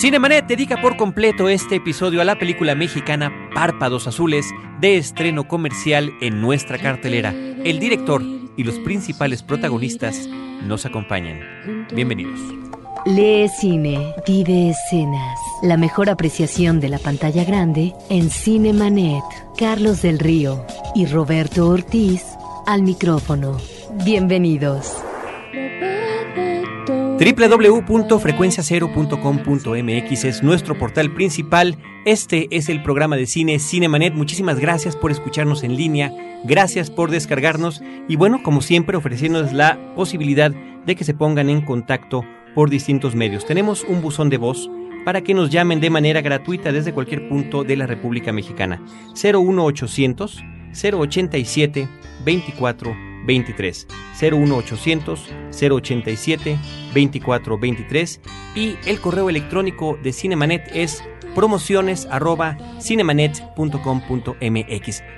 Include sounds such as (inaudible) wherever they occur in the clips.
Cinemanet dedica por completo este episodio a la película mexicana Párpados Azules, de estreno comercial en nuestra cartelera. El director y los principales protagonistas nos acompañan. Bienvenidos. Lee cine, vive escenas. La mejor apreciación de la pantalla grande en Cinemanet. Carlos del Río y Roberto Ortiz al micrófono. Bienvenidos www.frecuenciacero.com.mx es nuestro portal principal. Este es el programa de cine Cinemanet. Muchísimas gracias por escucharnos en línea, gracias por descargarnos y bueno, como siempre ofreciéndoles la posibilidad de que se pongan en contacto por distintos medios. Tenemos un buzón de voz para que nos llamen de manera gratuita desde cualquier punto de la República Mexicana. 01800 087 24 23 01800 087 2423 y el correo electrónico de Cinemanet es promociones.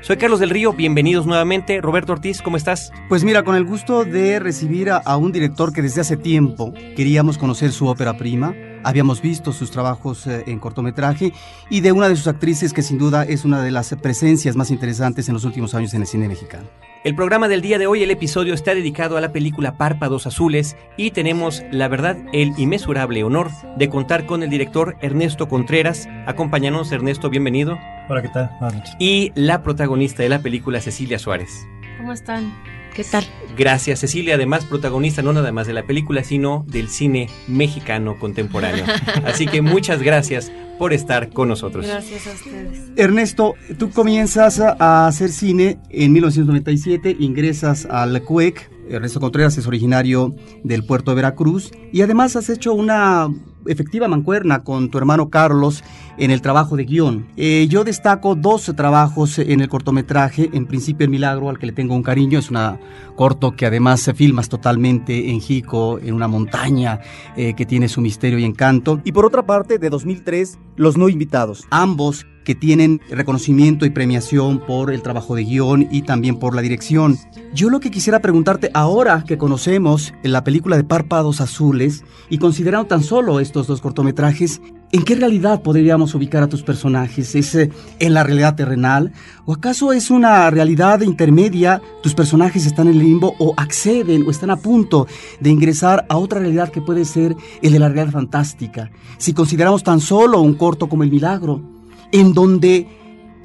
Soy Carlos del Río, bienvenidos nuevamente. Roberto Ortiz, ¿cómo estás? Pues mira, con el gusto de recibir a, a un director que desde hace tiempo queríamos conocer su ópera prima, habíamos visto sus trabajos eh, en cortometraje y de una de sus actrices que sin duda es una de las presencias más interesantes en los últimos años en el cine mexicano. El programa del día de hoy, el episodio está dedicado a la película Párpados Azules y tenemos, la verdad, el inmesurable honor de contar con el director Ernesto Contreras. Acompáñanos, Ernesto, bienvenido. Hola, ¿qué tal? Buenas noches. Y la protagonista de la película, Cecilia Suárez. ¿Cómo están? ¿Qué tal? Gracias, Cecilia, además protagonista no nada más de la película, sino del cine mexicano contemporáneo. (laughs) Así que muchas gracias por estar con nosotros. Gracias a ustedes. Ernesto, tú comienzas a hacer cine en 1997, ingresas al CUEC. Ernesto Contreras es originario del puerto de Veracruz y además has hecho una efectiva mancuerna con tu hermano Carlos en el trabajo de guion. Eh, yo destaco dos trabajos en el cortometraje. En principio El Milagro, al que le tengo un cariño, es una corto que además se filmas totalmente en Jico, en una montaña eh, que tiene su misterio y encanto. Y por otra parte, de 2003, Los No Invitados. Ambos que tienen reconocimiento y premiación por el trabajo de guion y también por la dirección. Yo lo que quisiera preguntarte ahora que conocemos la película de Párpados Azules y considerando tan solo estos dos cortometrajes, ¿en qué realidad podríamos ubicar a tus personajes? ¿Es eh, en la realidad terrenal? ¿O acaso es una realidad intermedia? ¿Tus personajes están en el limbo o acceden o están a punto de ingresar a otra realidad que puede ser el de la realidad fantástica? Si consideramos tan solo un corto como El Milagro, en donde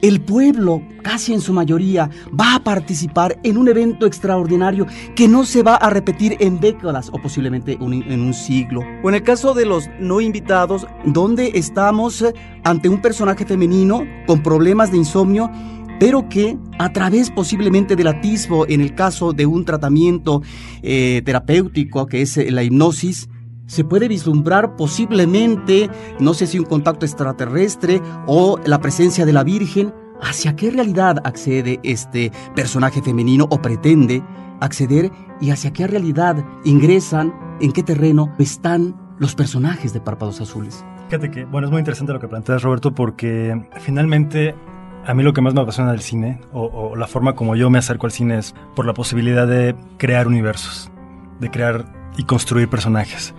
el pueblo, casi en su mayoría, va a participar en un evento extraordinario que no se va a repetir en décadas o posiblemente en un siglo. O en el caso de los no invitados, donde estamos eh, ante un personaje femenino con problemas de insomnio pero que a través posiblemente del atisbo, en el caso de un tratamiento eh, terapéutico que es eh, la hipnosis, se puede vislumbrar posiblemente, no sé si un contacto extraterrestre o la presencia de la Virgen. ¿Hacia qué realidad accede este personaje femenino o pretende acceder y hacia qué realidad ingresan, en qué terreno están los personajes de Párpados Azules? Fíjate que, bueno, es muy interesante lo que planteas, Roberto, porque finalmente a mí lo que más me apasiona del cine, o, o, la forma como yo me acerco al cine, es por la posibilidad de crear universos, de crear y construir personajes.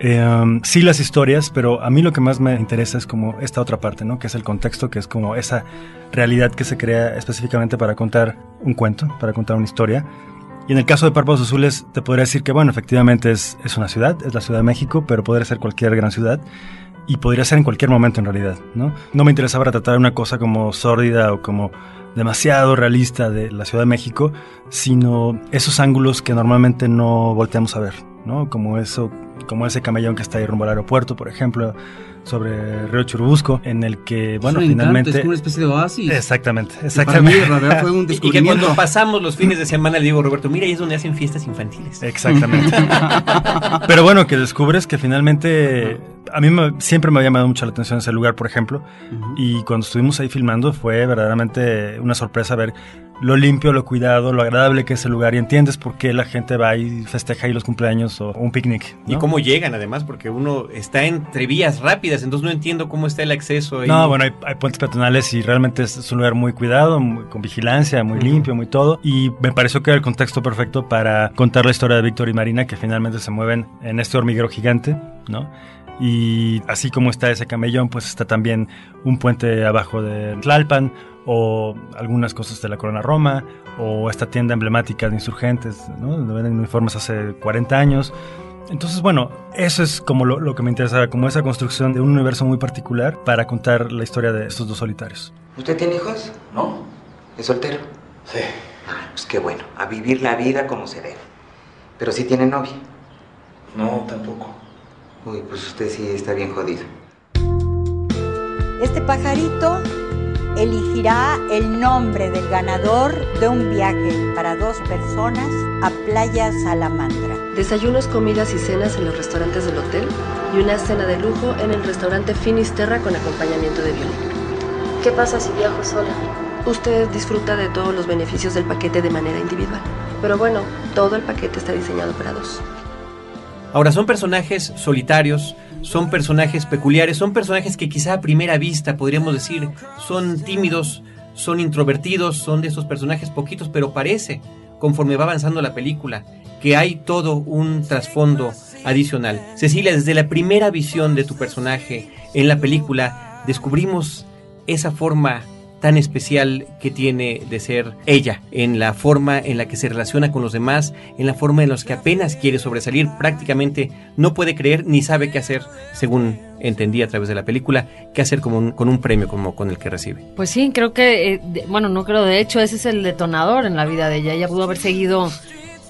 Eh, sí las historias, pero a mí lo que más me interesa es como esta otra parte, ¿no? Que es el contexto, que es como esa realidad que se crea específicamente para contar un cuento, para contar una historia. Y en el caso de Párpados Azules, te podría decir que, bueno, efectivamente es, es una ciudad, es la Ciudad de México, pero podría ser cualquier gran ciudad y podría ser en cualquier momento en realidad, ¿no? No me interesaba tratar una cosa como sórdida o como demasiado realista de la Ciudad de México, sino esos ángulos que normalmente no volteamos a ver, ¿no? Como eso, como ese camellón que está ahí rumbo al aeropuerto, por ejemplo, sobre Río Churubusco, en el que, bueno, es finalmente... Encanto, es una especie de oasis. Exactamente, exactamente. para mí, la verdad, fue un (laughs) Y que descubrimiento. cuando pasamos los fines de semana le digo, Roberto, mira, ahí es donde hacen fiestas infantiles. Exactamente. (laughs) Pero bueno, que descubres que finalmente a mí me- siempre me ha llamado mucho la atención ese lugar, por ejemplo, y cuando estuvimos ahí filmando fue verdaderamente una sorpresa ver lo limpio, lo cuidado, lo agradable que es el lugar y entiendes por qué la gente va y festeja ahí los cumpleaños o un picnic. Y cómo llegan, además, porque uno está entre vías rápidas, entonces no entiendo cómo está el acceso ahí. No, bueno, hay, hay puentes peatonales y realmente es, un lugar muy cuidado, muy- con vigilancia, muy limpio, muy todo. Y me pareció que era el contexto perfecto para contar la historia de Víctor y Marina, que finalmente se mueven en este hormiguero gigante, ¿no? Y así como está ese camellón, pues está también un puente abajo de Tlalpan o algunas cosas de la Corona Roma o esta tienda emblemática de insurgentes, ¿no? donde venden uniformes hace 40 años. Entonces, bueno, eso es como lo, lo, que me interesa, como esa construcción de un universo muy particular para contar la historia de estos dos solitarios. ¿Usted tiene hijos? No. ¿Es soltero? Sí. Ah, pues qué bueno, a vivir la vida como se debe. Pero sí tiene novia. No, tampoco. Uy, pues usted sí está bien jodido. Este pajarito elegirá el nombre del ganador de un viaje para dos personas a Playa Salamandra. Desayunos, comidas y cenas en los restaurantes del hotel y una cena de lujo en el restaurante Finisterra con acompañamiento de violín. ¿Qué pasa si viajo sola? Usted disfruta de todos los beneficios del paquete de manera individual. Pero bueno, todo el paquete está diseñado para dos. Ahora, son personajes solitarios, son personajes peculiares, son personajes que quizá a primera vista podríamos decir son tímidos, son introvertidos, son de esos personajes poquitos, pero parece, conforme va avanzando la película, que hay todo un trasfondo adicional. Cecilia, desde la primera visión de tu personaje en la película, descubrimos esa forma tan especial que tiene de ser ella, en la forma en la que se relaciona con los demás, en la forma en la que apenas quiere sobresalir, prácticamente no puede creer ni sabe qué hacer, según entendí a través de la película, qué hacer con un, con un premio como con el que recibe. Pues sí, creo que, eh, de, bueno, no creo, de hecho ese es el detonador en la vida de ella, ella pudo haber seguido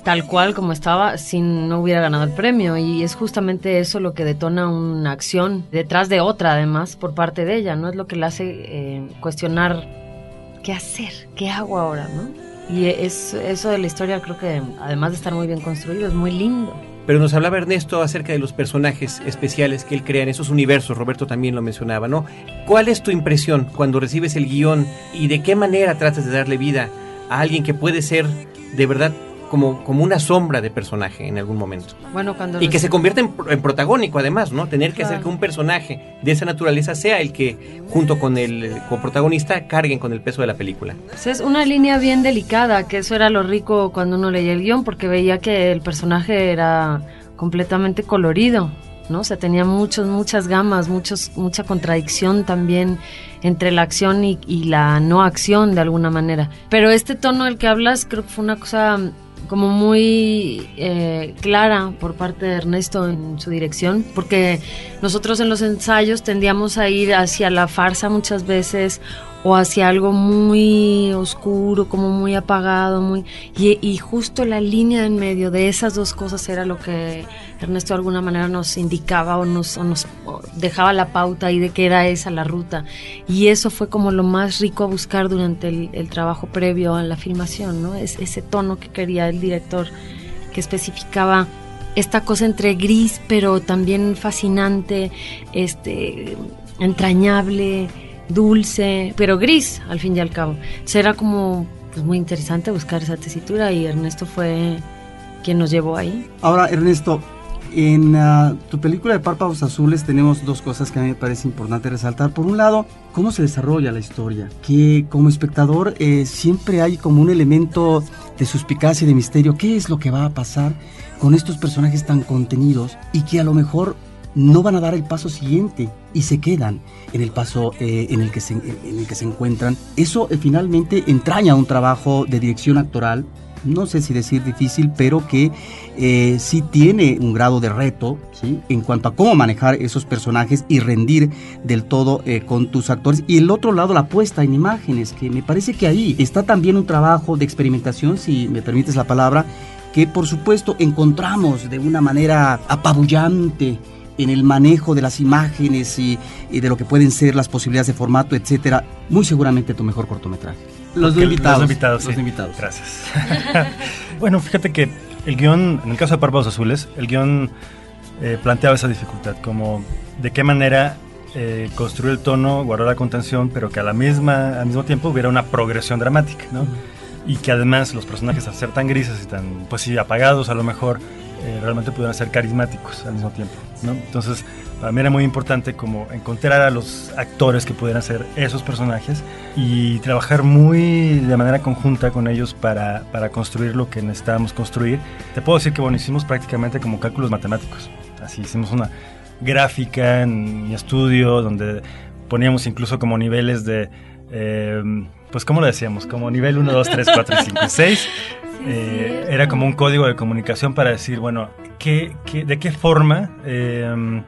tal cual como estaba si no hubiera ganado el premio y es justamente eso lo que detona una acción detrás de otra además por parte de ella, ¿no? Es lo que le hace eh, cuestionar qué hacer, qué hago ahora, ¿no? Y es, eso de la historia creo que además de estar muy bien construido es muy lindo. Pero nos hablaba Ernesto acerca de los personajes especiales que él crea en esos universos, Roberto también lo mencionaba, ¿no? ¿Cuál es tu impresión cuando recibes el guion y de qué manera tratas de darle vida a alguien que puede ser de verdad como, como una sombra de personaje en algún momento. Bueno, cuando y que se convierte en, en, protagónico además, ¿no? Tener que claro. hacer que un personaje de esa naturaleza sea el que, junto con el coprotagonista, carguen con el peso de la película. Pues es una línea bien delicada, que eso era lo rico cuando uno leía el guion, porque veía que el personaje era completamente colorido. ¿no? O sea, tenía muchos, muchas gamas, muchos, mucha contradicción también entre la acción y, y, la no acción de alguna manera. Pero este tono del que hablas creo que fue una cosa como muy eh, clara por parte de Ernesto en su dirección, porque nosotros en los ensayos tendíamos a ir hacia la farsa muchas veces o hacia algo muy oscuro, como muy apagado, muy y, justo la línea en medio de esas dos cosas era lo que Ernesto de alguna manera nos indicaba o nos, dejaba la pauta y de que era esa la ruta y eso fue como lo más rico a buscar durante el, el trabajo previo a la filmación, ¿no? Es ese tono que quería el director que especificaba esta cosa entre gris pero también fascinante, este entrañable dulce, pero gris al fin y al cabo. Será como pues, muy interesante buscar esa tesitura y Ernesto fue quien nos llevó ahí. Ahora, Ernesto, en uh, tu película de Párpados Azules tenemos dos cosas que a mí me parece importante resaltar. Por un lado, cómo se desarrolla la historia, que como espectador eh, siempre hay como un elemento de suspicacia y de misterio. ¿Qué es lo que va a pasar con estos personajes tan contenidos y que a lo mejor no van a dar el paso siguiente y se quedan en el paso eh, en, el que se, encuentran. Eso eh, finalmente entraña un trabajo de dirección actoral, no sé si decir difícil, pero que eh, sí tiene un grado de reto en cuanto a cómo manejar esos personajes y rendir del todo con tus actores. Y el otro lado, la puesta en imágenes, que me parece que ahí está también un trabajo de experimentación, si me permites la palabra, que por supuesto encontramos de una manera apabullante en el manejo de las imágenes y, y, de lo que pueden ser las posibilidades de formato, etcétera, muy seguramente tu mejor cortometraje. Los dos invitados. Los invitados, los sí. invitados. Gracias. (laughs) bueno, fíjate que el guion, en el caso de Párpados Azules, el guion eh, planteaba esa dificultad, como de qué manera eh, construir el tono, guardar la contención, pero que a la misma, al mismo tiempo hubiera una progresión dramática, ¿no? Y que además los personajes, al ser tan grises y tan, pues sí, apagados a lo mejor, eh, realmente pudieran ser carismáticos al mismo tiempo, ¿no? Entonces, para mí era muy importante como encontrar a los actores que pudieran ser esos personajes y trabajar muy de manera conjunta con ellos para, para construir lo que necesitábamos construir. Te puedo decir que, bueno, hicimos prácticamente como cálculos matemáticos. Así hicimos una, gráfica en mi estudio, donde poníamos incluso como niveles de, eh, pues ¿cómo lo decíamos? Como nivel 1, 2, 3, 4, 5 y 6. Eh, era como un código de comunicación para decir, bueno, ¿qué, qué, de qué forma eh,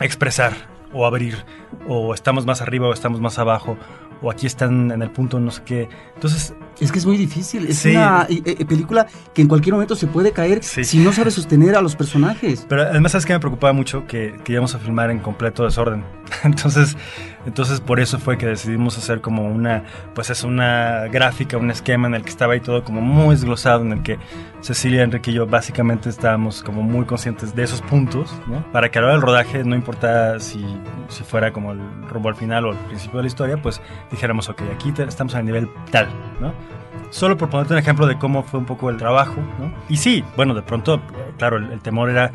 expresar o abrir, o estamos más arriba o estamos más abajo, o aquí están en el punto no sé qué. Entonces... Es que es muy difícil. Es una eh, eh, película que en cualquier momento se puede caer si no sabe sostener a los personajes. Pero además, ¿sabes que me preocupaba mucho? Que, que íbamos a filmar en completo desorden. (laughs) entonces, entonces, por eso fue que decidimos hacer como una, pues es una gráfica, un esquema en el que estaba ahí todo como muy desglosado, en el que Cecilia, Enrique y yo básicamente estábamos como muy conscientes de esos puntos, ¿no? Para que a la hora del rodaje, no importa si, si fuera como el rumbo al final o al principio de la historia, pues dijéramos, ok, aquí estamos a nivel tal, ¿no? Solo por ponerte un ejemplo de cómo fue un poco el trabajo, ¿no? Y sí, bueno, de pronto, claro, el, el temor era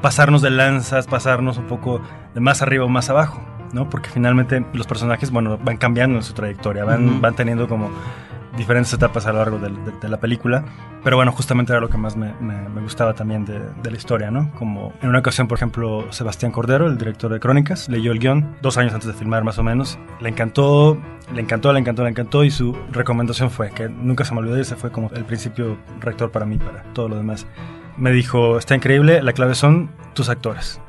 pasarnos de lanzas, pasarnos un poco de más arriba o más abajo, ¿no? Porque finalmente los personajes, bueno, van cambiando en su trayectoria, van, uh -huh. van teniendo como diferentes etapas a lo largo de, de, de, la película. Pero bueno, justamente era lo que más me, me, me gustaba también de, de, la historia, ¿no? Como en una ocasión, por ejemplo, Sebastián Cordero, el director de Crónicas, leyó el guion dos años antes de filmar más o menos. Le encantó, le encantó, le encantó, le encantó y su recomendación fue, que nunca se me olvidó, ese fue como el principio rector para mí, para todo lo demás. Me dijo, está increíble, la clave son tus actores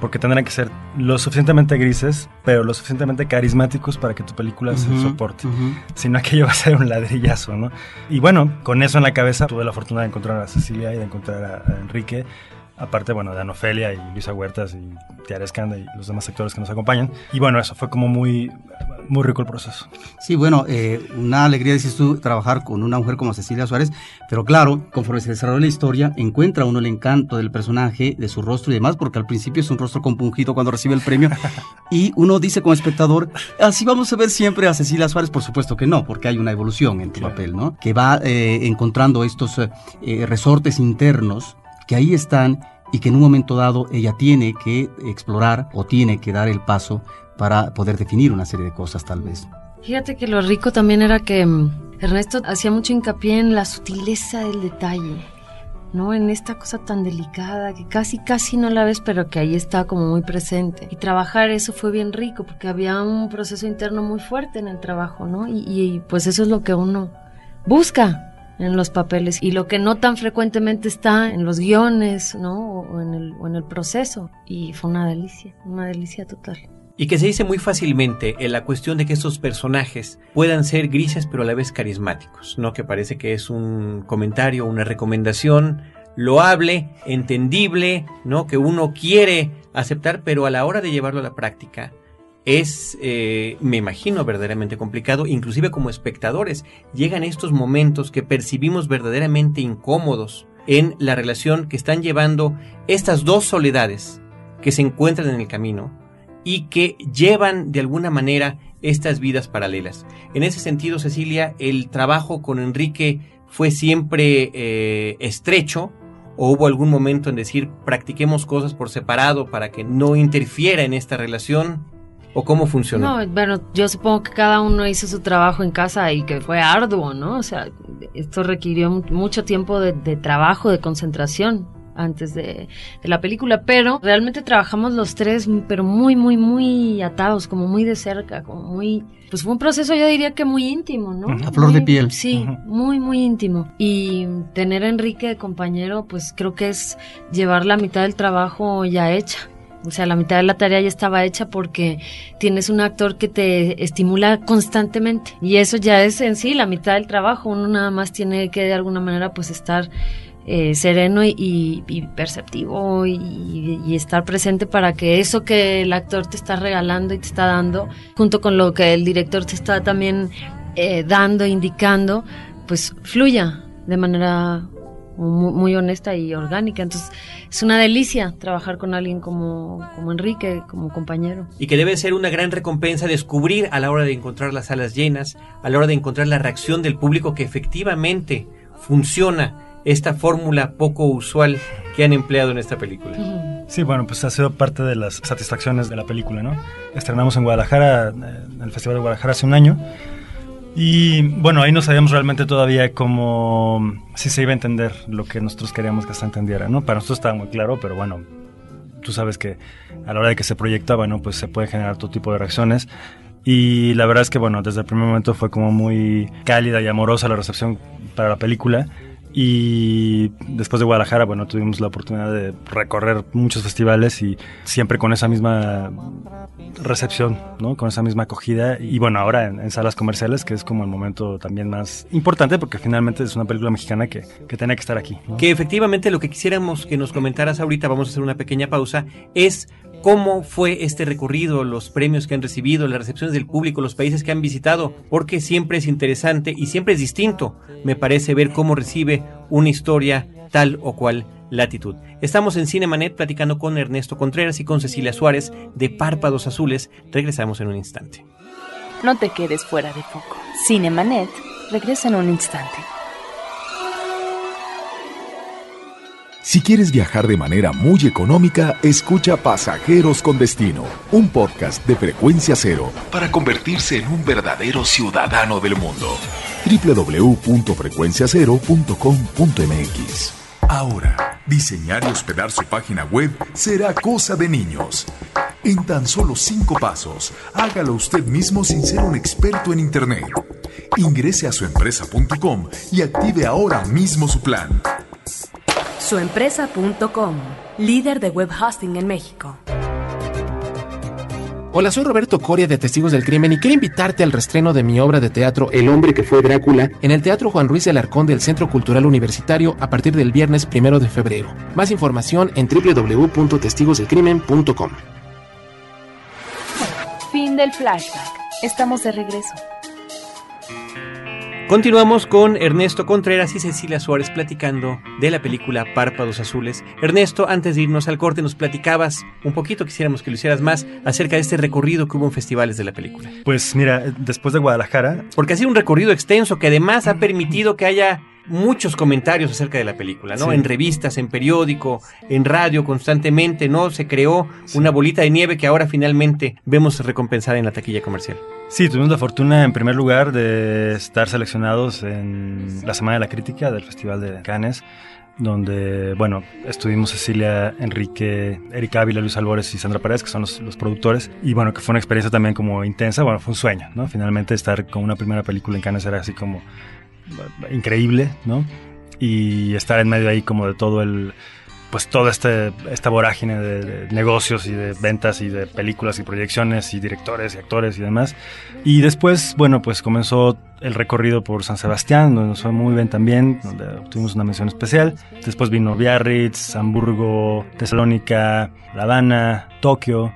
porque tendrán que ser lo suficientemente grises, pero lo suficientemente carismáticos para que tu película uh -huh, se soporte. Uh -huh. Si no, aquello (laughs) va a ser un ladrillazo, ¿no? Y bueno, con eso en la cabeza, tuve la fortuna de encontrar a Cecilia y de encontrar a, a Enrique aparte, bueno, de Anofelia y Luisa Huertas y Tiara Escanda y los demás actores que nos acompañan. Y bueno, eso fue como muy, muy rico el proceso. Sí, bueno, eh, una alegría, dices tú, trabajar con una mujer como Cecilia Suárez, pero claro, conforme se desarrolla la historia, encuentra uno el encanto del personaje, de su rostro y demás, porque al principio es un rostro compungido cuando recibe el premio, (laughs) y uno dice como espectador, así vamos a ver siempre a Cecilia Suárez, por supuesto que no, porque hay una evolución en tu claro. papel, ¿no? Que va eh, encontrando estos eh, resortes internos que ahí están y que en un momento dado ella tiene que explorar o tiene que dar el paso para poder definir una serie de cosas tal vez. Fíjate que lo rico también era que mm, Ernesto hacía mucho hincapié en la sutileza del detalle, ¿no? En esta cosa tan delicada que casi, casi no la ves, pero que ahí está como muy presente. Y trabajar eso fue bien rico porque había un proceso interno muy fuerte en el trabajo, ¿no? Y, y pues eso es lo que uno busca, en los papeles y lo que no tan frecuentemente está en los guiones, ¿no? O en el, o en el proceso. Y fue una delicia, una delicia total. Y que se dice muy fácilmente en la cuestión de que estos personajes puedan ser grises pero a la vez carismáticos, ¿no? Que parece que es un comentario, una recomendación loable, entendible, ¿no? Que uno quiere aceptar, pero a la hora de llevarlo a la práctica, es, eh, me imagino, verdaderamente complicado, inclusive como espectadores. Llegan estos momentos que percibimos verdaderamente incómodos en la relación que están llevando estas dos soledades que se encuentran en el camino y que llevan de alguna manera estas vidas paralelas. En ese sentido, Cecilia, el trabajo con Enrique fue siempre eh, estrecho, o hubo algún momento en decir practiquemos cosas por separado para que no interfiera en esta relación? ¿O cómo funcionó? No, bueno, yo supongo que cada uno hizo su trabajo en casa y que fue arduo, ¿no? O sea, esto requirió mucho tiempo de, de trabajo, de concentración antes de, de, la película, pero realmente trabajamos los tres, pero muy, muy, muy atados, como muy de cerca, como muy... Pues fue un proceso yo diría que muy íntimo, ¿no? A flor muy, de piel. Sí, uh -huh. muy, muy íntimo. Y tener a Enrique de compañero, pues creo que es llevar la mitad del trabajo ya hecha. O sea, la mitad de la tarea ya estaba hecha porque tienes un actor que te estimula constantemente. Y eso ya es en sí la mitad del trabajo. Uno nada más tiene que de alguna manera pues estar eh, sereno y, perceptivo y, y, estar presente para que eso que el actor te está regalando y te está dando, junto con lo que el director te está también eh, dando, indicando, pues fluya de manera muy, muy, honesta y orgánica. Entonces, es una delicia trabajar con alguien como, como Enrique, como compañero. Y que debe ser una gran recompensa descubrir a la hora de encontrar las salas llenas, a la hora de encontrar la reacción del público que efectivamente funciona esta fórmula poco usual que han empleado en esta película. Sí, bueno, pues ha sido parte de las satisfacciones de la película, ¿no? Estrenamos en Guadalajara, en el Festival de Guadalajara hace un año. Y bueno, ahí no sabíamos realmente todavía cómo, si se iba a entender lo que nosotros queríamos que se entendiera, ¿no? Para nosotros estaba muy claro, pero bueno, tú sabes que a la hora de que se proyecta, bueno, pues se puede generar todo tipo de reacciones. Y la verdad es que, bueno, desde el primer momento fue como muy cálida y amorosa la recepción para la película. Y después de Guadalajara, bueno, tuvimos la oportunidad de recorrer muchos festivales y siempre con esa misma recepción, ¿no? Con esa misma acogida. Y bueno, ahora en, salas comerciales, que es como el momento también más importante, porque finalmente es una película mexicana que, que tenía que estar aquí. Que efectivamente lo que quisiéramos que nos comentaras ahorita, vamos a hacer una pequeña pausa, es cómo fue este recorrido, los premios que han recibido, las recepciones del público, los países que han visitado, porque siempre es interesante y siempre es distinto, me parece, ver cómo recibe una historia tal o cual latitud. Estamos en Cinemanet platicando con Ernesto Contreras y con Cecilia Suárez de Párpados Azules. Regresamos en un instante. No te quedes fuera de foco. Cinemanet regresa en un instante. Si quieres viajar de manera muy económica, escucha Pasajeros con Destino, un podcast de frecuencia cero para convertirse en un verdadero ciudadano del mundo. www.frecuenciacero.com.mx Ahora, diseñar y hospedar su página web será cosa de niños. En tan solo cinco pasos, hágalo usted mismo sin ser un experto en Internet. Ingrese a suempresa.com y active ahora mismo su plan. Suempresa.com, líder de web hosting en México. Hola, soy Roberto Coria de Testigos del Crimen y quiero invitarte al restreno de mi obra de teatro El hombre que fue Drácula en el Teatro Juan Ruiz del Arcón del Centro Cultural Universitario a partir del viernes primero de febrero. Más información en www.testigosdelcrimen.com. Fin del flashback. Estamos de regreso. Continuamos con Ernesto Contreras y Cecilia Suárez platicando de la película Párpados Azules. Ernesto, antes de irnos al corte, nos platicabas un poquito, quisiéramos que lo hicieras más, acerca de este recorrido que hubo en festivales de la película. Pues mira, después de Guadalajara... Porque ha sido un recorrido extenso que además ha permitido que haya muchos comentarios acerca de la película, ¿no? En revistas, en periódico, en radio, constantemente, ¿no? Se creó una bolita de nieve que ahora finalmente vemos recompensada en la taquilla comercial. Sí, tuvimos la fortuna en primer lugar de estar seleccionados en la Semana de la Crítica del Festival de Cannes, donde, bueno, estuvimos Cecilia, Enrique, Erika Ávila, Luis Albores y Sandra Pérez, que son los, los, productores, y bueno, que fue una experiencia también como intensa, bueno, fue un sueño, ¿no? Finalmente estar con una primera película en Cannes era así como increíble, ¿no? Y estar en medio ahí como de todo el pues toda este, esta vorágine de, negocios y de ventas y de películas y proyecciones y directores y actores y demás. Y después, bueno, pues comenzó el recorrido por San Sebastián, donde nos fue muy bien también, donde tuvimos una mención especial. Después vino Biarritz, Hamburgo, Tesalónica, La Habana, Tokio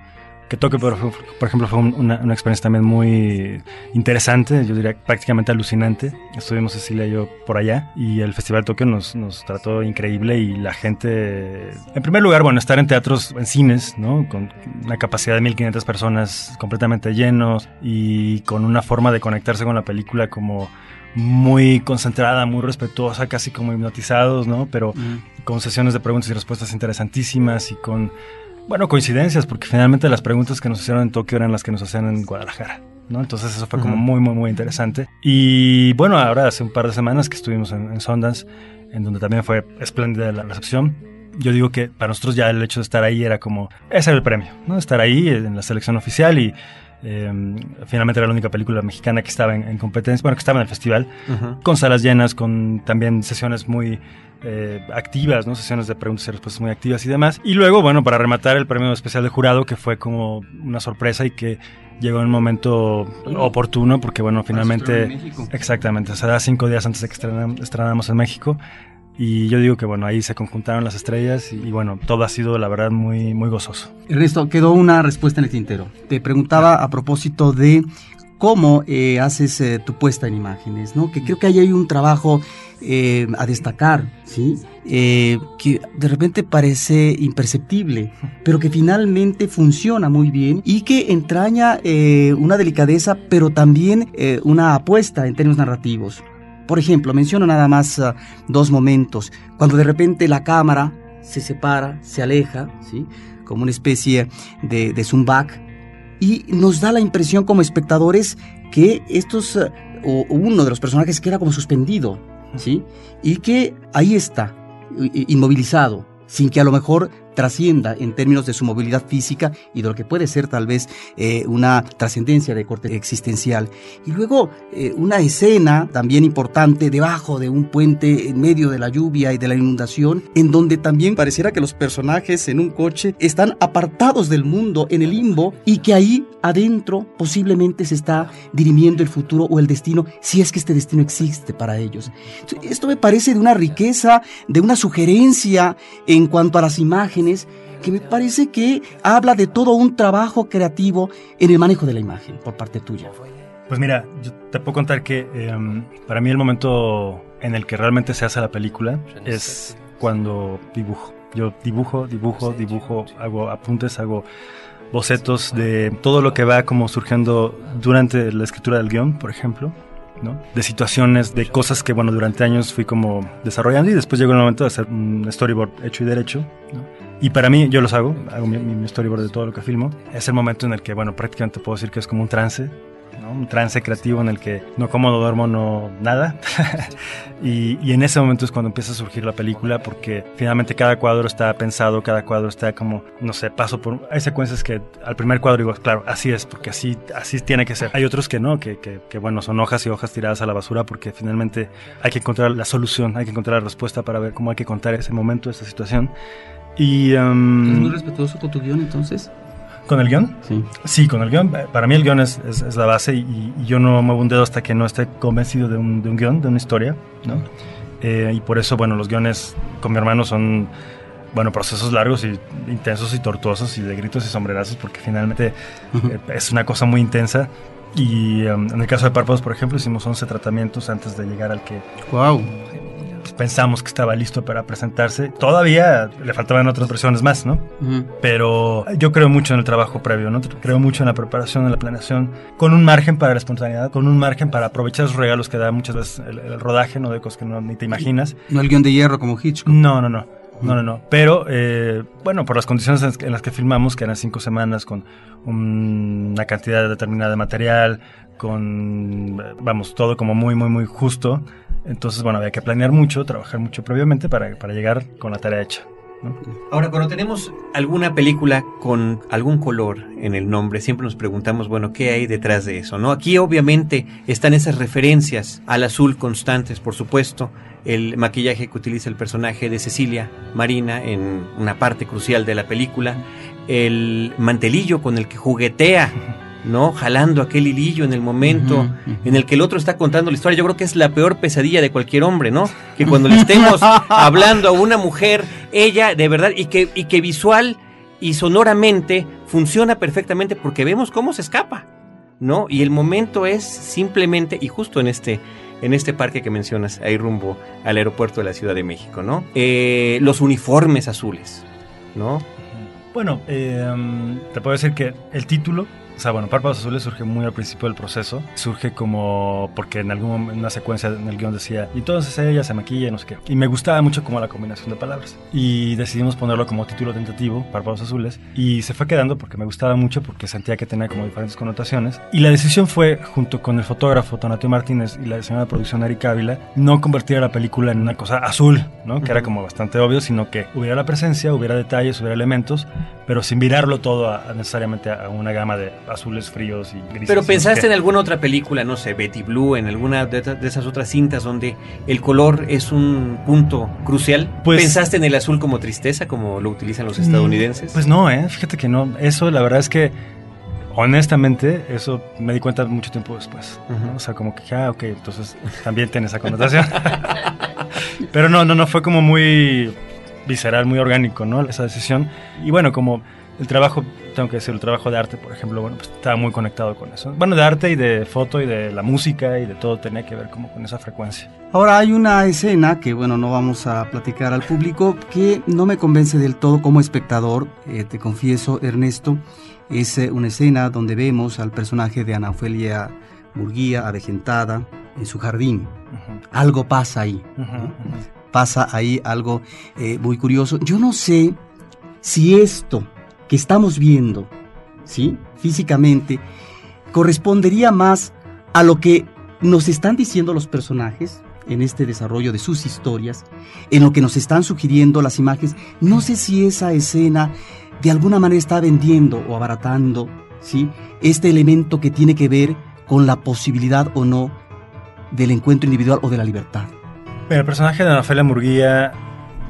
que Tokio, por, por ejemplo, fue una, experiencia también muy interesante, yo diría prácticamente alucinante. Estuvimos Cecilia y yo por allá y el Festival de Tokio nos, nos trató increíble y la gente, en primer lugar, bueno, estar en teatros, en cines, ¿no? Con una capacidad de 1500 personas completamente llenos y con una forma de conectarse con la película como muy concentrada, muy respetuosa, casi como hipnotizados, ¿no? Pero con sesiones de preguntas y respuestas interesantísimas y con bueno, coincidencias, porque finalmente las preguntas que nos hicieron en Tokio eran las que nos hacían en Guadalajara. ¿no? Entonces eso fue como muy, muy, muy interesante. Y bueno, ahora hace un par de semanas que estuvimos en, en Sundance, en donde también fue espléndida la recepción. Yo digo que para nosotros ya el hecho de estar ahí era como, ese era el premio, ¿no? Estar ahí en la selección oficial y eh, finalmente era la única película mexicana que estaba en, competencia, bueno, que estaba en el festival, con salas llenas, con también sesiones muy eh, activas, ¿no? Sesiones de preguntas y respuestas muy activas y demás. Y luego, bueno, para rematar el premio especial de jurado, que fue como una sorpresa y que llegó en un momento oportuno, porque bueno, finalmente... Exactamente, se da cinco días antes de que estrenamos en México. Y yo digo que bueno, ahí se conjuntaron las estrellas y, bueno, todo ha sido la verdad muy, muy gozoso. Ernesto, quedó una respuesta en el tintero. Te preguntaba a propósito de cómo eh, haces eh, tu puesta en imágenes, ¿no? Que creo que ahí hay un trabajo eh, a destacar, ¿sí? que de repente parece imperceptible, pero que finalmente funciona muy bien y que entraña una delicadeza, pero también una apuesta en términos narrativos. Por ejemplo, menciono nada más ah, dos momentos. Cuando de repente la cámara se separa, se aleja, ¿sí? como una especie de, de zoom back, y nos da la impresión como espectadores que estos, ah, o uno de los personajes queda como suspendido, ¿sí? y que ahí está, inmovilizado, sin que a lo mejor trascienda en términos de su movilidad física y de lo que puede ser tal vez eh, una trascendencia de corte existencial. Y luego eh, una escena también importante debajo de un puente en medio de la lluvia y de la inundación, en donde también pareciera que los personajes en un coche están apartados del mundo, en el limbo, y que ahí adentro posiblemente se está dirimiendo el futuro o el destino, si es que este destino existe para ellos. Esto me parece de una riqueza, de una sugerencia en cuanto a las imágenes, que me parece que habla de todo un trabajo creativo en el manejo de la imagen por parte tuya. Pues mira, yo te puedo contar que em, para mí el momento en el que realmente se hace la película es cuando dibujo. Yo dibujo, dibujo, dibujo, hago apuntes, hago bocetos de todo lo que va como surgiendo durante la escritura del guion, por ejemplo. ¿no? de situaciones, de cosas que bueno durante años fui como desarrollando y después llegó el momento de hacer un storyboard hecho y derecho. ¿no? Y para mí, yo los hago, hago mi, mi, storyboard de todo lo que filmo. Es el momento en el que, bueno, prácticamente puedo decir que es como un trance, un trance creativo en el que no como, no duermo, no nada. (laughs) y, y, en ese momento es cuando empieza a surgir la película porque finalmente cada cuadro está pensado, cada cuadro está como, no sé, paso por... Hay secuencias que al primer cuadro digo, claro, así es, porque así, así tiene que ser. Hay otros que no, que, que, que bueno, son hojas y hojas tiradas a la basura porque finalmente hay que encontrar la solución, hay que encontrar la respuesta para ver cómo hay que contar ese momento, esa situación. Y, um, ¿Es muy respetuoso con tu guion entonces? ¿Con el guion? Sí. Sí, con el guion. Para mí el guion es, es, es la base y, y, yo no muevo un dedo hasta que no esté convencido de un, de un guion, de una historia, ¿no? Eh, y por eso, bueno, los guiones con mi hermano son, bueno, procesos largos y intensos y tortuosos y de gritos y sombrerazos porque finalmente uh -huh. eh, es una cosa muy intensa. Y um, en el caso de Párpados, por ejemplo, hicimos 11 tratamientos antes de llegar al que... ¡Wow! Pensamos que estaba listo para presentarse. Todavía le faltaban otras versiones más, ¿no? Uh -huh. Pero yo creo mucho en el trabajo previo, ¿no? Creo mucho en la preparación, en la planeación, con un margen para la espontaneidad, con un margen para aprovechar esos regalos que da muchas veces el, el rodaje, ¿no? De cosas que no, ni te imaginas. No el guion de hierro como Hitchcock. No, no, no. No, no, no. Pero, eh, bueno, por las condiciones en las que filmamos, que eran cinco semanas con un, una cantidad determinada de material, con, vamos, todo como muy, muy, muy justo. Entonces, bueno, había que planear mucho, trabajar mucho previamente para, para llegar con la tarea hecha. Ahora, cuando tenemos alguna película con algún color en el nombre, siempre nos preguntamos, bueno, ¿qué hay detrás de eso? ¿no? Aquí obviamente están esas referencias al azul constantes, por supuesto, el maquillaje que utiliza el personaje de Cecilia Marina en una parte crucial de la película, el mantelillo con el que juguetea ¿no? Jalando aquel hilillo en el momento uh -huh, uh -huh. en el que el otro está contando la historia. Yo creo que es la peor pesadilla de cualquier hombre, ¿no? Que cuando le estemos (laughs) hablando a una mujer, ella de verdad, y que, y que visual y sonoramente funciona perfectamente porque vemos cómo se escapa, ¿no? Y el momento es simplemente, y justo en este, en este parque que mencionas, ahí rumbo al aeropuerto de la Ciudad de México, ¿no? Eh, los uniformes azules, ¿no? Bueno, eh, te puedo decir que el título o sea, bueno, Párpados Azules surge muy al principio del proceso. Surge como porque en alguna una secuencia en el guion decía, y entonces ella se maquilla y no sé qué. Y me gustaba mucho como la combinación de palabras. Y decidimos ponerlo como título tentativo, Párpados Azules. Y se fue quedando porque me gustaba mucho, porque sentía que tenía como diferentes connotaciones. Y la decisión fue, junto con el fotógrafo Tonatio Martínez y la diseñadora de producción Erika Ávila, no convertir a la película en una cosa azul, ¿no? Que era como bastante obvio, sino que hubiera la presencia, hubiera detalles, hubiera elementos, pero sin virarlo todo a, a necesariamente a una gama de azules fríos y grises. Pero pensaste en alguna otra película, no sé, Betty Blue, en alguna de, de, esas otras cintas donde el color es un punto crucial. Pues, ¿Pensaste en el azul como tristeza, como lo utilizan los estadounidenses? Pues no, eh, fíjate que no. Eso, la verdad es que honestamente, eso me di cuenta mucho tiempo después. Uh -huh. ¿no? O sea, como que, ah, ok, entonces también tiene esa connotación. (laughs) Pero no, no, no, fue como muy visceral, muy orgánico, ¿no? Esa decisión. Y bueno, como el trabajo, tengo que decir, el trabajo de arte, por ejemplo, bueno, pues estaba muy conectado con eso. Bueno, de arte y de foto y de la música y de todo tenía que ver como con esa frecuencia. Ahora hay una escena que, bueno, no vamos a platicar al público, que no me convence del todo como espectador, eh, te confieso, Ernesto. Es eh, una escena donde vemos al personaje de Ana Ofelia Murguía avejentada en su jardín. Uh -huh. Algo pasa ahí. Uh -huh. Pasa ahí algo eh, muy curioso. Yo no sé si esto que estamos viendo, ¿sí? Físicamente, correspondería más a lo que nos están diciendo los personajes, en este desarrollo de sus historias, en lo que nos están sugiriendo las imágenes, no sé si esa escena de alguna manera está vendiendo o abaratando ¿sí? este elemento que tiene que ver con la posibilidad o no del encuentro individual o de la libertad. El personaje de Ana Murguía,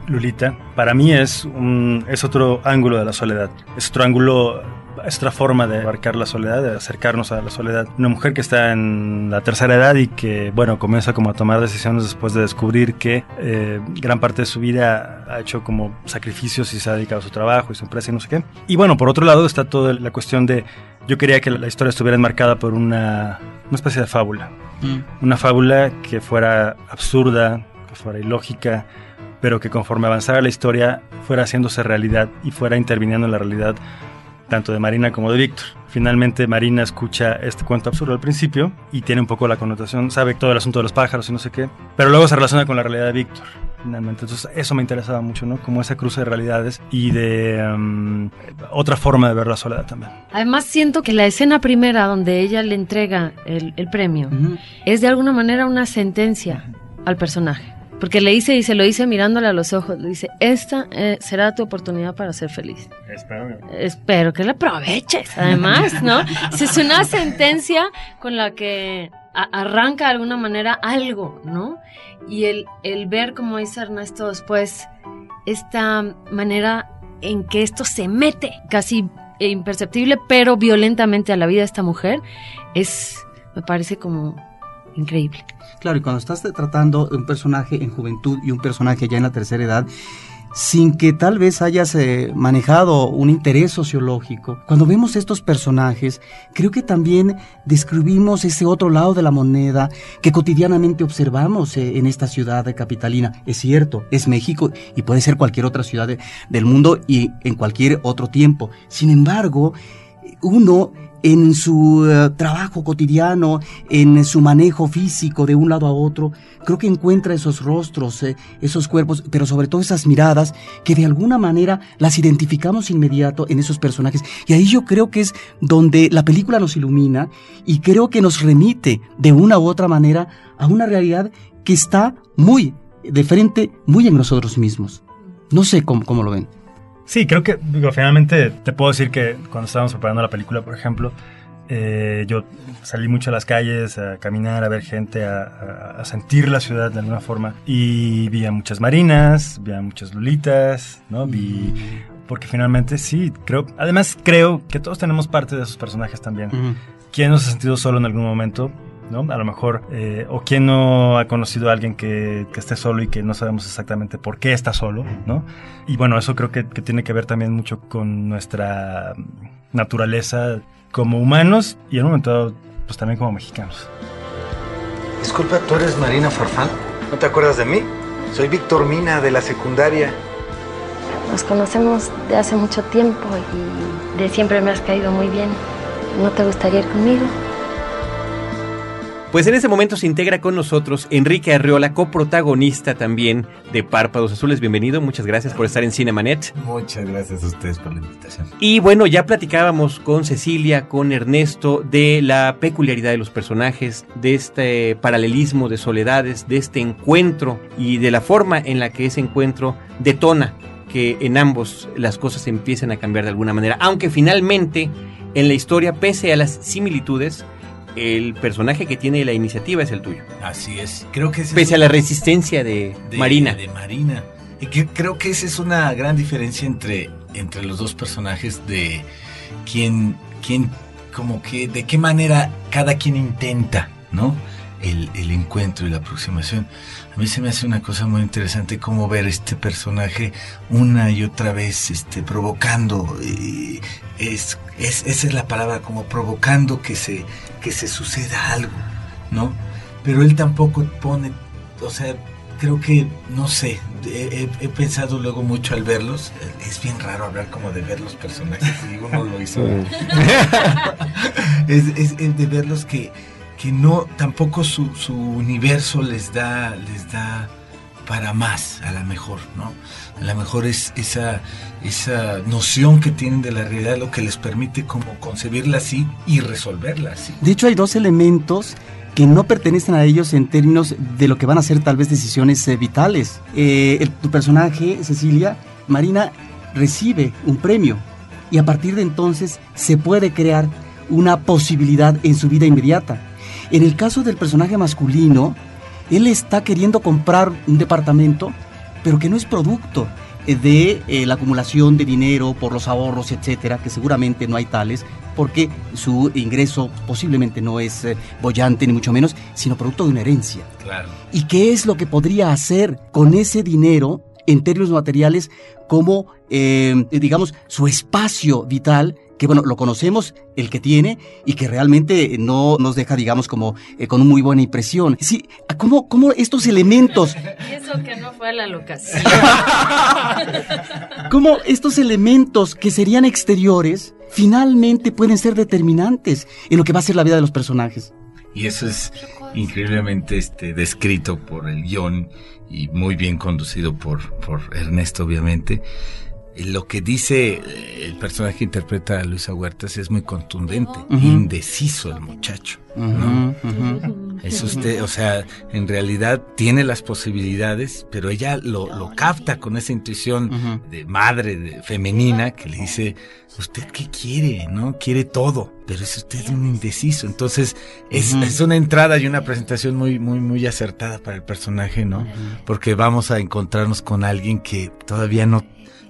Lulita, para mí es, un, es otro ángulo de la soledad. Es otro ángulo, es otra forma de abarcar la soledad, de acercarnos a la soledad. Una mujer que está en la tercera edad y que, bueno, comienza como a tomar decisiones después de descubrir que eh, gran parte de su vida ha hecho como sacrificios y se ha dedicado a su trabajo y su empresa y no sé qué. Y bueno, por otro lado está toda la cuestión de, yo quería que la historia estuviera enmarcada por una, una especie de fábula Mm. Una fábula que fuera absurda, que fuera ilógica, pero que conforme avanzara la historia fuera haciéndose realidad y fuera interviniendo en la realidad tanto de Marina como de Víctor. Finalmente Marina escucha este cuento absurdo al principio y tiene un poco la connotación, sabe todo el asunto de los pájaros y no sé qué, pero luego se relaciona con la realidad de Víctor finalmente. Entonces eso me interesaba mucho, ¿no? Como ese cruce de realidades y de um, otra forma de ver la soledad también. Además siento que la escena primera donde ella le entrega el, premio es de alguna manera una sentencia al personaje. Porque le dice y se lo dice mirándole a los ojos, le dice, esta eh, será tu oportunidad para ser feliz. Espero. Espero que la aproveches, además, ¿no? es una sentencia con la que arranca de alguna manera algo, ¿no? Y el, el ver, como dice Ernesto después, esta manera en que esto se mete casi imperceptible, pero violentamente a la vida de esta mujer, es, me parece como increíble. Claro, y cuando estás tratando un personaje en juventud y un personaje ya en la tercera edad, sin que tal vez hayas eh, manejado un interés sociológico. Cuando vemos estos personajes, creo que también describimos ese otro lado de la moneda que cotidianamente observamos eh, en esta ciudad capitalina. Es cierto, es México y puede ser cualquier otra ciudad del mundo y en cualquier otro tiempo. Sin embargo, uno en su eh, trabajo cotidiano, en su manejo físico de un lado a otro, creo que encuentra esos rostros, eh, esos cuerpos, pero sobre todo esas miradas que de alguna manera las identificamos inmediato en esos personajes. Y ahí yo creo que es donde la película nos ilumina y creo que nos remite de una u otra manera a una realidad que está muy de frente, muy en nosotros mismos. No sé cómo, cómo lo ven. Sí, creo que, digo, finalmente te puedo decir que cuando estábamos preparando la película, por ejemplo, eh, yo salí mucho a las calles a caminar, a ver gente, a, sentir la ciudad de alguna forma. Y vi a muchas marinas, vi a muchas lulitas, ¿no? Vi. Porque finalmente sí, creo. Además, creo que todos tenemos parte de esos personajes también. ¿Quién nos ha sentido solo en algún momento? ¿No? A lo mejor, eh, o quién no ha conocido a alguien que, esté solo y que no sabemos exactamente por qué está solo, ¿no? Y bueno, eso creo que, tiene que ver también mucho con nuestra naturaleza como humanos y en un momento dado, pues también como mexicanos. Disculpa, ¿tú eres Marina Farfán? ¿No te acuerdas de mí? Soy Víctor Mina de la secundaria. Nos conocemos de hace mucho tiempo y de siempre me has caído muy bien. ¿No te gustaría ir conmigo? Pues en ese momento se integra con nosotros Enrique Arriola, coprotagonista también de Párpados Azules. Bienvenido, muchas gracias por estar en Cinemanet. Muchas gracias a ustedes por la invitación. Y bueno, ya platicábamos con Cecilia, con Ernesto, de la peculiaridad de los personajes, de este paralelismo de soledades, de este encuentro y de la forma en la que ese encuentro detona que en ambos las cosas empiecen a cambiar de alguna manera, aunque finalmente en la historia, pese a las similitudes, el personaje que tiene la iniciativa es el tuyo. Así es. Creo que Pese a la resistencia de, Marina. De Marina. Y que creo que esa es una gran diferencia entre, entre los dos personajes de quién, quién, como que, de qué manera cada quien intenta, ¿no? El, el, encuentro y la aproximación. A mí se me hace una cosa muy interesante cómo ver este personaje una y otra vez este, provocando, es, es, esa es la palabra, como provocando que se, que se suceda algo, ¿no? Pero él tampoco pone, o sea, creo que, no sé, he, pensado luego mucho al verlos, es bien raro hablar como de ver los personajes, y uno lo hizo. (laughs) es, es, de verlos que, que no, tampoco su, su universo les da, les da para más, a lo mejor, ¿no? A lo mejor es esa, esa noción que tienen de la realidad lo que les permite como concebirla así y resolverla así. De hecho, hay dos elementos que no pertenecen a ellos en términos de lo que van a ser tal vez decisiones eh, vitales. Eh, tu personaje, Cecilia, Marina, recibe un premio y a partir de entonces se puede crear una posibilidad en su vida inmediata. En el caso del personaje masculino, él está queriendo comprar un departamento, pero que no es producto eh, de eh, la acumulación de dinero por los ahorros, etcétera, que seguramente no hay tales, porque su ingreso posiblemente no es eh, bollante ni mucho menos, sino producto de una herencia. Claro. ¿Y qué es lo que podría hacer con ese dinero en términos materiales como, eh, digamos, su espacio vital? Que bueno, lo conocemos, el que tiene, y que realmente no nos deja, digamos, como eh, con una muy buena impresión. Sí, ¿cómo, cómo estos elementos, (laughs) Y eso que no fue a la locación. (laughs) cómo estos elementos que serían exteriores, finalmente pueden ser determinantes en lo que va a ser la vida de los personajes? Y eso es increíblemente este, descrito por el guion y muy bien conducido por, por Ernesto, obviamente. Lo que dice eh, el personaje que interpreta a Luisa Huertas es muy contundente, indeciso el muchacho. ¿no? Es usted, o sea, en realidad tiene las posibilidades, pero ella lo, lo capta con esa intuición de madre, de femenina, que le dice, ¿usted qué quiere? ¿No? Quiere todo, pero es usted un indeciso. Entonces, es, es una entrada y una presentación muy, muy, muy acertada para el personaje, ¿no? Porque vamos a encontrarnos con alguien que todavía no,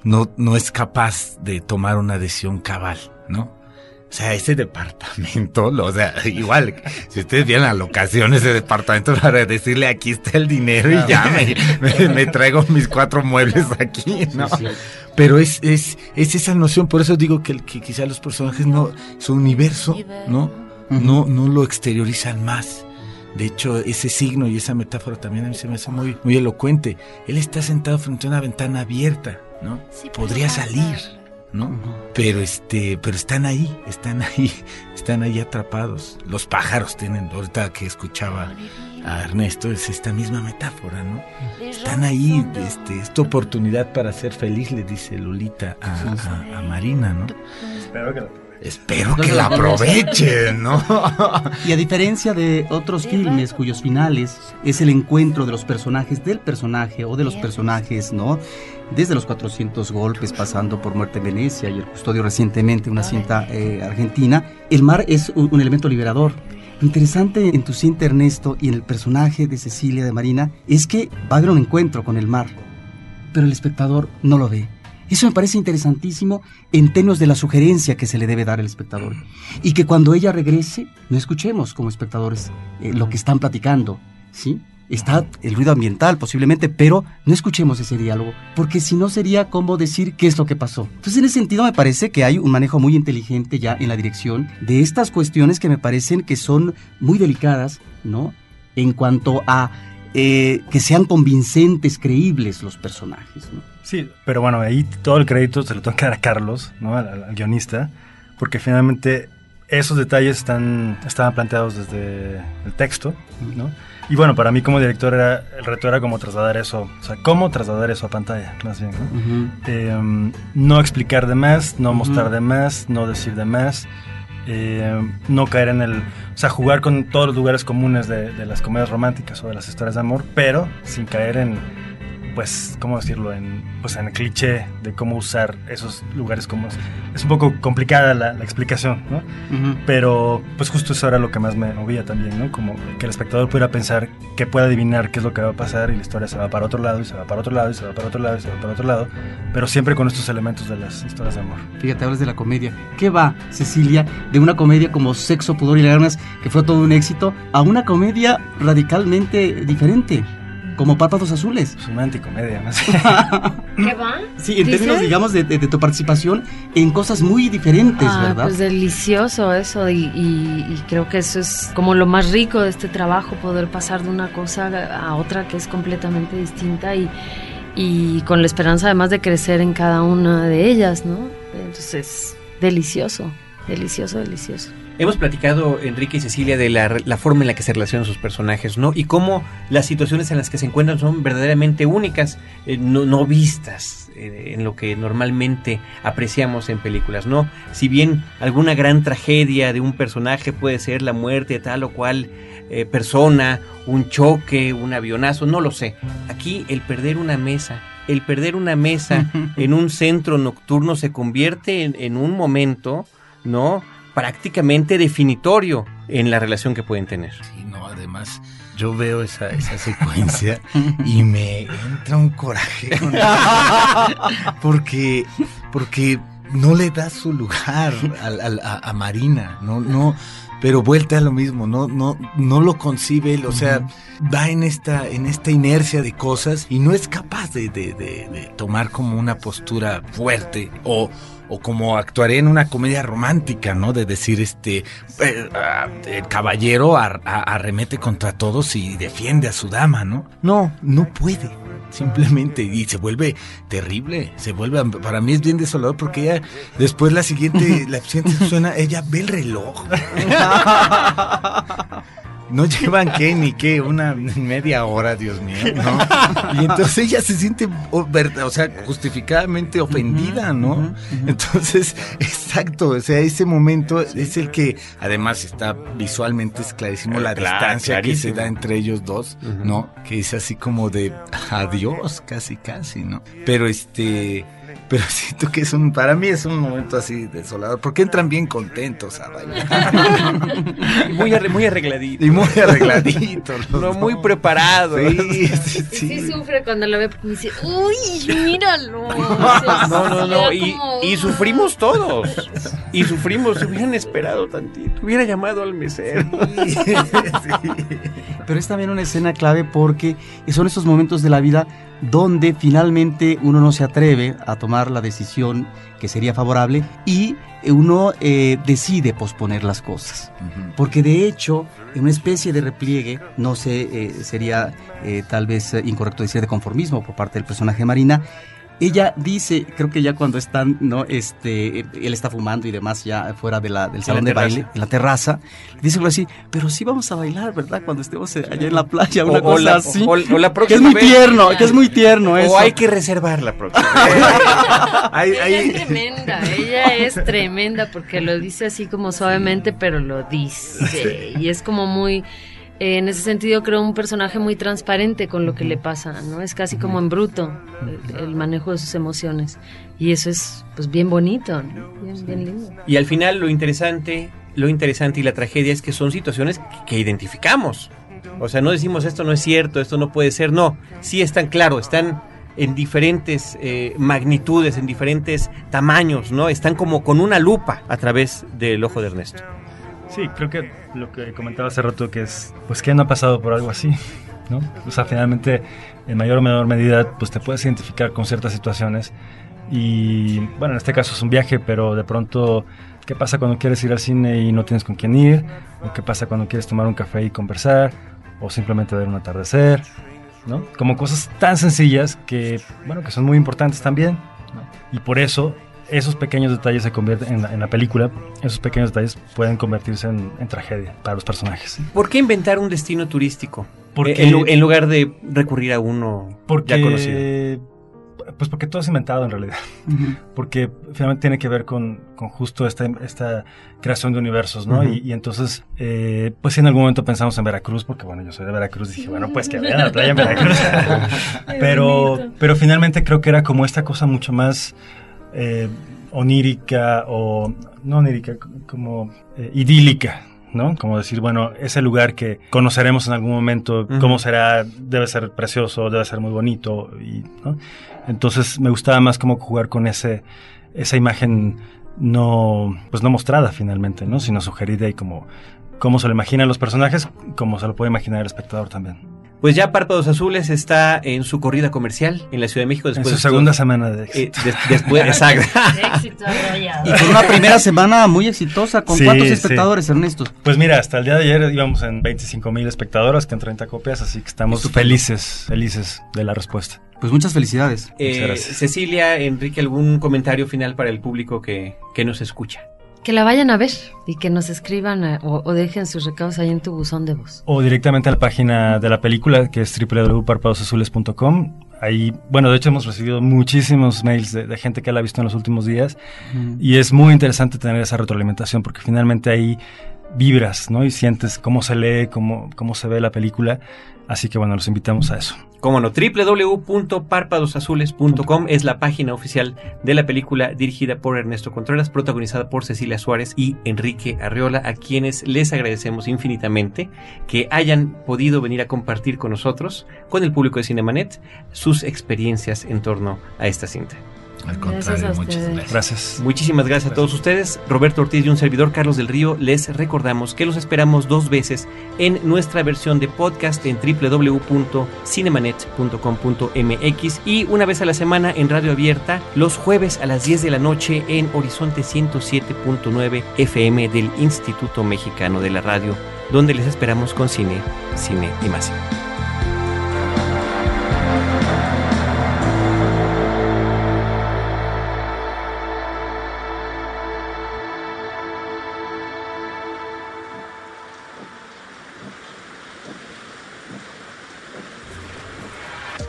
no, no es capaz de tomar una decisión cabal, ¿no? O sea, ese departamento, lo- o sea, (laughs) igual, si ustedes vieran la locación, ese departamento, (laughs) para decirle aquí está el dinero y ya me, (laughs) me- me traigo mis cuatro muebles aquí, ¿no? Pero es, es, es esa noción, por eso digo que, que quizá los personajes no, su universo, ¿no? No, no lo exteriorizan más. De hecho, ese signo y esa metáfora también a mí se me hace muy, muy elocuente. Él está sentado frente a una ventana abierta, ¿no? Podría salir, ¿no? Pero este, pero están ahí, están ahí, (laughs) están ahí atrapados. Los pájaros tienen, ahorita que escuchaba a Ernesto, es esta misma metáfora, ¿no? Están ahí, este, esta oportunidad para ser feliz, le dice Lolita a, a- a Marina, ¿no? Espero que lo Espero que la aprovechen, ¿no? Y a diferencia de otros filmes cuyos finales es el encuentro de los personajes del personaje o de los personajes, ¿no? Desde los 400 golpes pasando por Muerte en Venecia y el custodio recientemente, una cinta eh, argentina, el mar es un, un elemento liberador. Lo interesante en tu cinta, Ernesto, y en el personaje de Cecilia de Marina, es que va a haber un encuentro con el mar, pero el espectador no lo ve. Eso me parece interesantísimo en términos de la sugerencia que se le debe dar al espectador. Y que cuando ella regrese, no escuchemos como espectadores eh, lo que están platicando, ¿sí? Está el ruido ambiental posiblemente, pero no escuchemos ese diálogo, porque si no sería como decir qué es lo que pasó. Entonces en ese sentido me parece que hay un manejo muy inteligente ya en la dirección de estas cuestiones que me parecen que son muy delicadas, ¿no? En cuanto a eh, que sean convincentes, creíbles los personajes, ¿no? Sí, pero bueno, ahí todo el crédito se lo tengo que dar a Carlos, ¿no? Al, guionista, porque finalmente esos detalles están, estaban planteados desde el texto, ¿no? Y bueno, para mí como director era, el reto era como trasladar eso, o sea, cómo trasladar eso a pantalla, más bien, ¿no? Eh, no explicar de más, no mostrar de más, no decir de más, eh, no caer en el... O sea, jugar con todos los lugares comunes de, de las comedias románticas o de las historias de amor, pero sin caer en, pues, ¿cómo decirlo? En, pues en el cliché de cómo usar esos lugares comunes. Es un poco complicada la, la explicación, ¿no? Pero, pues justo eso era lo que más me movía también, ¿no? Como que el espectador pudiera pensar, que pueda adivinar qué es lo que va a pasar y la historia se va para otro lado y se va para otro lado y se va para otro lado y se va para otro lado, pero siempre con estos elementos de las historias de amor. Fíjate, hablas de la comedia. ¿Qué va, Cecilia, de una comedia como Sexo, Pudor y Lágrimas, que fue todo un éxito, a una comedia radicalmente diferente, como Párpados Azules? Es una anticomedia, ¿no? (laughs) ¿Qué va? Sí, en ¿Dices? términos, digamos, de, de- de tu participación en cosas muy diferentes, Ah, ¿verdad? Pues delicioso eso y, y- y creo que eso es como lo más rico de este trabajo, poder pasar de una cosa a otra que es completamente distinta y, y con la esperanza además de crecer en cada una de ellas, ¿no? Entonces, delicioso, delicioso, delicioso. Hemos platicado, Enrique y Cecilia, de la, la, forma en la que se relacionan sus personajes, ¿no? Y cómo las situaciones en las que se encuentran son verdaderamente únicas, eh, no, no, vistas eh, en lo que normalmente apreciamos en películas, ¿no? Si bien alguna gran tragedia de un personaje puede ser la muerte de tal o cual eh, persona, un choque, un avionazo, no lo sé. Aquí el perder una mesa, el perder una mesa (laughs) en un centro nocturno se convierte en, en un momento, ¿no? Prácticamente definitorio en la relación que pueden tener. Sí, no, además yo veo esa, esa secuencia (laughs) y me entra un coraje con (laughs) porque, porque no le da su lugar a, a, a, Marina, no, no, pero vuelta a lo mismo, no, no, no lo concibe, o sea, va en esta, en esta inercia de cosas y no es capaz de, de, de, de tomar como una postura fuerte o, o como actuaré en una comedia romántica, ¿no? De decir, este, eh, uh, el caballero ar, ar, arremete contra todos y defiende a su dama, ¿no? No, no puede. Simplemente, y se vuelve terrible, se vuelve, para mí es bien desolador porque ella, después la siguiente, la siguiente (laughs) suena, ella ve el reloj. (laughs) no llevan qué ni qué, una media hora, Dios mío, ¿no? Y entonces ella se siente, o sea, justificadamente ofendida, ¿no? Entonces, exacto, o sea, ese momento es el que, además, está visualmente es clarísimo la Claro, distancia que se da entre ellos dos, ¿no? Que es así como de adiós, casi, casi, ¿no? Pero este... (laughs) Pero siento que es un, para mí es un momento así desolador, porque entran bien contentos a bailar. (laughs) muy, arre- muy arregladito. Y muy arregladitos. los No, dos. muy preparado. Sí, sí, Sí, sufre cuando lo ve porque dice, uy, míralo. (laughs) No, no, no. Y, y sufrimos todos. Y sufrimos. Si hubieran esperado tantito. Hubiera llamado al mesero. Pero es también una escena clave porque son esos momentos de la vida donde finalmente uno no se atreve a tomar la decisión que sería favorable y uno eh, decide posponer las cosas. Porque de hecho, en una especie de repliegue, no sé, eh, sería eh, tal vez eh, incorrecto decir de conformismo por parte del personaje Marina, ella dice, creo que ya cuando están, ¿no? Este, él está fumando y demás ya fuera de la, del salón de baile, en la terraza, dice algo así, pero sí vamos a bailar, ¿verdad? Cuando estemos eh, allá en la playa, una O- o cosa la- así. o- o la que es próxima muy vez. tierno, que es muy tierno eso. O hay que reservar la próxima. (laughs) Ella es tremenda, ella es tremenda porque lo dice así como suavemente, pero lo dice. Y es como muy, eh, en ese sentido creo un personaje muy transparente con lo que le pasa, ¿no? Es casi como en bruto el, el manejo de sus emociones. Y eso es pues bien bonito, ¿no? Bien, bien lindo. Y al final lo interesante, lo interesante y la tragedia es que son situaciones que identificamos. O sea, no decimos esto no es cierto, esto no puede ser, no. Sí están claro, están en diferentes eh, magnitudes, en diferentes tamaños, ¿no? Están como con una lupa a través del ojo de Ernesto. Sí, creo que lo que comentaba hace rato que es, pues, ¿quién no ha pasado por algo así? ¿No? O sea, finalmente, en mayor o menor medida, pues te puedes identificar con ciertas situaciones. Y, bueno, en este caso es un viaje, pero de pronto, ¿qué pasa cuando quieres ir al cine y no tienes con quién ir? ¿O qué pasa cuando quieres tomar un café y conversar? ¿O simplemente ver un atardecer? ¿No? Como cosas tan sencillas que, bueno, que son muy importantes también. ¿no? Y por eso esos pequeños detalles se convierten en la, en la película, esos pequeños detalles pueden convertirse en, en tragedia para los personajes. ¿Por qué inventar un destino turístico? Porque- Eh, en, lu- en lugar de recurrir a uno Porque, ya conocido. Pues porque todo es inventado en realidad. Porque finalmente tiene que ver con, con justo esta, esta creación de universos, ¿no? Y, y entonces, eh, pues sí, en algún momento pensamos en Veracruz, porque bueno, yo soy de Veracruz, dije, bueno, pues que vean la playa en Veracruz. (laughs) pero, pero finalmente creo que era como esta cosa mucho más eh, onírica o, no onírica, como eh, idílica. ¿no? Como decir, bueno, ese lugar que conoceremos en algún momento, cómo será, debe ser precioso, debe ser muy bonito, y, ¿no? Entonces me gustaba más como jugar con ese, esa imagen no, pues no mostrada finalmente, ¿no? Sino sugerida y como, cómo se lo imaginan los personajes, como se lo puede imaginar el espectador también. Pues ya Párpados Azules está en su corrida comercial en la Ciudad de México. En Después su de segunda semana de eh, éxito. des- después, (laughs) exacto. Éxito. Y con una primera semana muy exitosa, ¿con Sí, cuántos sí. espectadores, Ernesto? Pues mira, hasta el día de ayer íbamos en 25 mil espectadores, que en 30 copias, así que estamos Estupendo. felices, felices de la respuesta. Pues muchas felicidades. Eh, Muchas gracias. Cecilia, Enrique, ¿algún comentario final para el público que, que nos escucha? Que la vayan a ver y que nos escriban eh, o, o dejen sus recados ahí en tu buzón de voz. O directamente a la página de la película, que es www.parpadosazules.com. Ahí, bueno, de hecho hemos recibido muchísimos mails de, de gente que la ha visto en los últimos días Mm. y es muy interesante tener esa retroalimentación porque finalmente ahí vibras, ¿no? Y sientes cómo se lee, cómo, cómo se ve la película. Así que bueno, los invitamos a eso. Como no, www.parpadosazules.com es la página oficial de la película dirigida por Ernesto Contreras, protagonizada por Cecilia Suárez y Enrique Arriola, a quienes les agradecemos infinitamente que hayan podido venir a compartir con nosotros, con el público de Cinemanet, sus experiencias en torno a esta cinta. Al Gracias contrario, a muchas ustedes. gracias. Gracias. Muchísimas gracias a todos ustedes. Roberto Ortiz y un servidor Carlos del Río les recordamos que los esperamos dos veces en nuestra versión de podcast en www.cinemanet.com.mx y una vez a la semana en radio abierta los jueves a las 10 de la noche en Horizonte 107.9 FM del Instituto Mexicano de la Radio, donde les esperamos con cine, cine y más.